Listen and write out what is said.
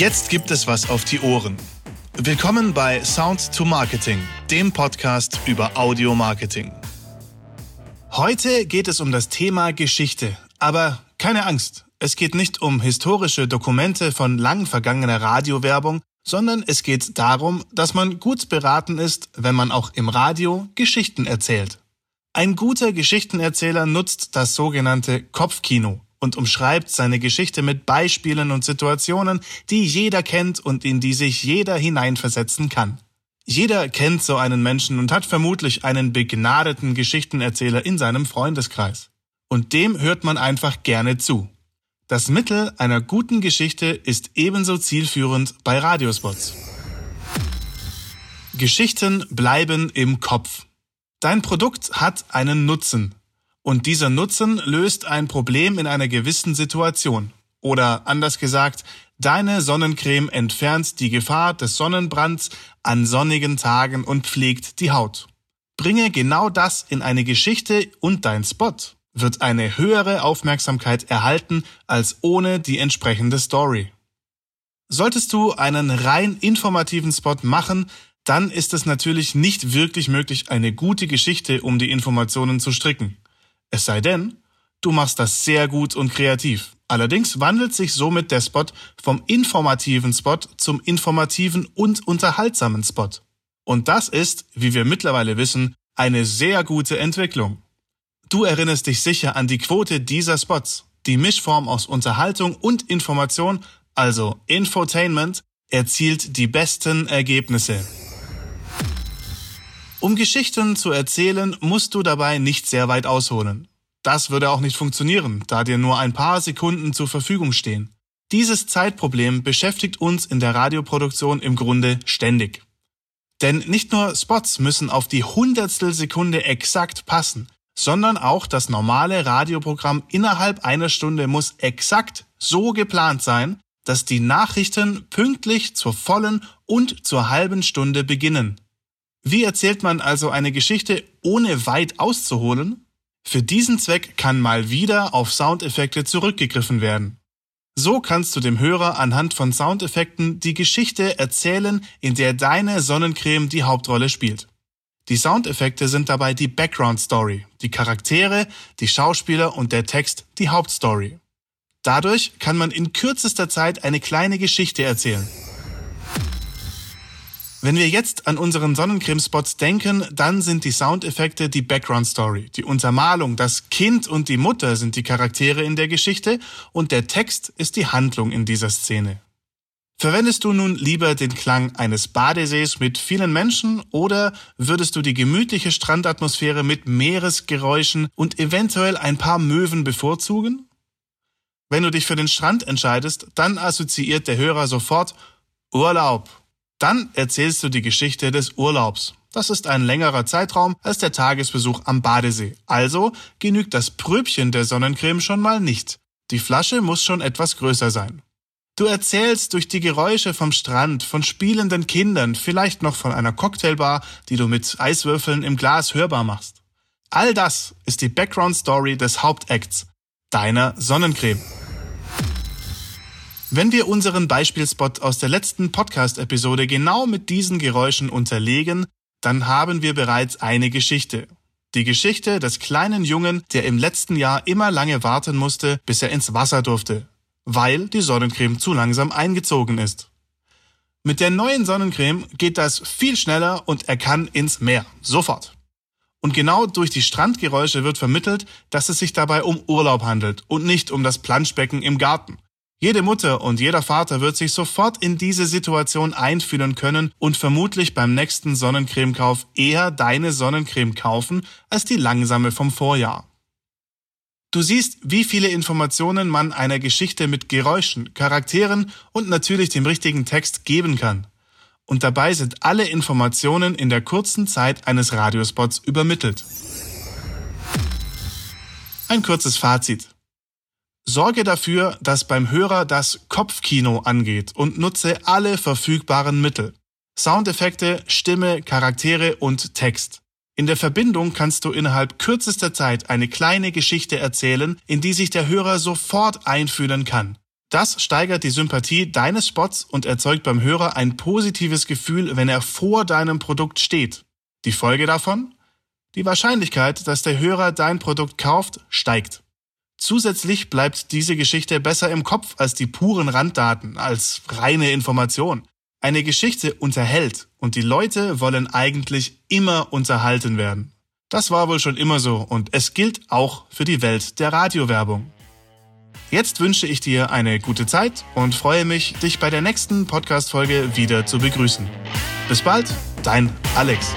Jetzt gibt es was auf die Ohren. Willkommen bei Sound to Marketing, dem Podcast über Audio Marketing. Heute geht es um das Thema Geschichte, aber keine Angst, es geht nicht um historische Dokumente von lang vergangener Radiowerbung, sondern es geht darum, dass man gut beraten ist, wenn man auch im Radio Geschichten erzählt. Ein guter Geschichtenerzähler nutzt das sogenannte Kopfkino und umschreibt seine Geschichte mit Beispielen und Situationen, die jeder kennt und in die sich jeder hineinversetzen kann. Jeder kennt so einen Menschen und hat vermutlich einen begnadeten Geschichtenerzähler in seinem Freundeskreis. Und dem hört man einfach gerne zu. Das Mittel einer guten Geschichte ist ebenso zielführend bei Radiospots. Geschichten bleiben im Kopf. Dein Produkt hat einen Nutzen, und dieser Nutzen löst ein Problem in einer gewissen Situation. Oder anders gesagt, deine Sonnencreme entfernt die Gefahr des Sonnenbrands an sonnigen Tagen und pflegt die Haut. Bringe genau das in eine Geschichte und dein Spot wird eine höhere Aufmerksamkeit erhalten als ohne die entsprechende Story. Solltest du einen rein informativen Spot machen, dann ist es natürlich nicht wirklich möglich, eine gute Geschichte um die Informationen zu stricken. Es sei denn, du machst das sehr gut und kreativ. Allerdings wandelt sich somit der Spot vom informativen Spot zum informativen und unterhaltsamen Spot. Und das ist, wie wir mittlerweile wissen, eine sehr gute Entwicklung. Du erinnerst dich sicher an die Quote dieser Spots. Die Mischform aus Unterhaltung und Information, also Infotainment, erzielt die besten Ergebnisse. Um Geschichten zu erzählen, musst du dabei nicht sehr weit ausholen. Das würde auch nicht funktionieren, da dir nur ein paar Sekunden zur Verfügung stehen. Dieses Zeitproblem beschäftigt uns in der Radioproduktion im Grunde ständig. Denn nicht nur Spots müssen auf die Hundertstel Sekunde exakt passen, sondern auch das normale Radioprogramm innerhalb einer Stunde muss exakt so geplant sein, dass die Nachrichten pünktlich zur vollen und zur halben Stunde beginnen. Wie erzählt man also eine Geschichte, ohne weit auszuholen? Für diesen Zweck kann mal wieder auf Soundeffekte zurückgegriffen werden. So kannst du dem Hörer anhand von Soundeffekten die Geschichte erzählen, in der deine Sonnencreme die Hauptrolle spielt. Die Soundeffekte sind dabei die Background Story, die Charaktere, die Schauspieler und der Text die Hauptstory. Dadurch kann man in kürzester Zeit eine kleine Geschichte erzählen. Wenn wir jetzt an unseren Sonnencreme-Spots denken, dann sind die Soundeffekte die Background Story. Die Untermalung, das Kind und die Mutter sind die Charaktere in der Geschichte und der Text ist die Handlung in dieser Szene. Verwendest du nun lieber den Klang eines Badesees mit vielen Menschen oder würdest du die gemütliche Strandatmosphäre mit Meeresgeräuschen und eventuell ein paar Möwen bevorzugen? Wenn du dich für den Strand entscheidest, dann assoziiert der Hörer sofort Urlaub dann erzählst du die Geschichte des Urlaubs. Das ist ein längerer Zeitraum als der Tagesbesuch am Badesee. Also genügt das Pröbchen der Sonnencreme schon mal nicht. Die Flasche muss schon etwas größer sein. Du erzählst durch die Geräusche vom Strand, von spielenden Kindern, vielleicht noch von einer Cocktailbar, die du mit Eiswürfeln im Glas hörbar machst. All das ist die Background Story des Hauptacts, deiner Sonnencreme. Wenn wir unseren Beispielspot aus der letzten Podcast-Episode genau mit diesen Geräuschen unterlegen, dann haben wir bereits eine Geschichte. Die Geschichte des kleinen Jungen, der im letzten Jahr immer lange warten musste, bis er ins Wasser durfte, weil die Sonnencreme zu langsam eingezogen ist. Mit der neuen Sonnencreme geht das viel schneller und er kann ins Meer. Sofort. Und genau durch die Strandgeräusche wird vermittelt, dass es sich dabei um Urlaub handelt und nicht um das Planschbecken im Garten. Jede Mutter und jeder Vater wird sich sofort in diese Situation einfühlen können und vermutlich beim nächsten Sonnencremekauf eher deine Sonnencreme kaufen als die langsame vom Vorjahr. Du siehst, wie viele Informationen man einer Geschichte mit Geräuschen, Charakteren und natürlich dem richtigen Text geben kann. Und dabei sind alle Informationen in der kurzen Zeit eines Radiospots übermittelt. Ein kurzes Fazit. Sorge dafür, dass beim Hörer das Kopfkino angeht und nutze alle verfügbaren Mittel. Soundeffekte, Stimme, Charaktere und Text. In der Verbindung kannst du innerhalb kürzester Zeit eine kleine Geschichte erzählen, in die sich der Hörer sofort einfühlen kann. Das steigert die Sympathie deines Spots und erzeugt beim Hörer ein positives Gefühl, wenn er vor deinem Produkt steht. Die Folge davon? Die Wahrscheinlichkeit, dass der Hörer dein Produkt kauft, steigt. Zusätzlich bleibt diese Geschichte besser im Kopf als die puren Randdaten, als reine Information. Eine Geschichte unterhält und die Leute wollen eigentlich immer unterhalten werden. Das war wohl schon immer so und es gilt auch für die Welt der Radiowerbung. Jetzt wünsche ich dir eine gute Zeit und freue mich, dich bei der nächsten Podcast-Folge wieder zu begrüßen. Bis bald, dein Alex.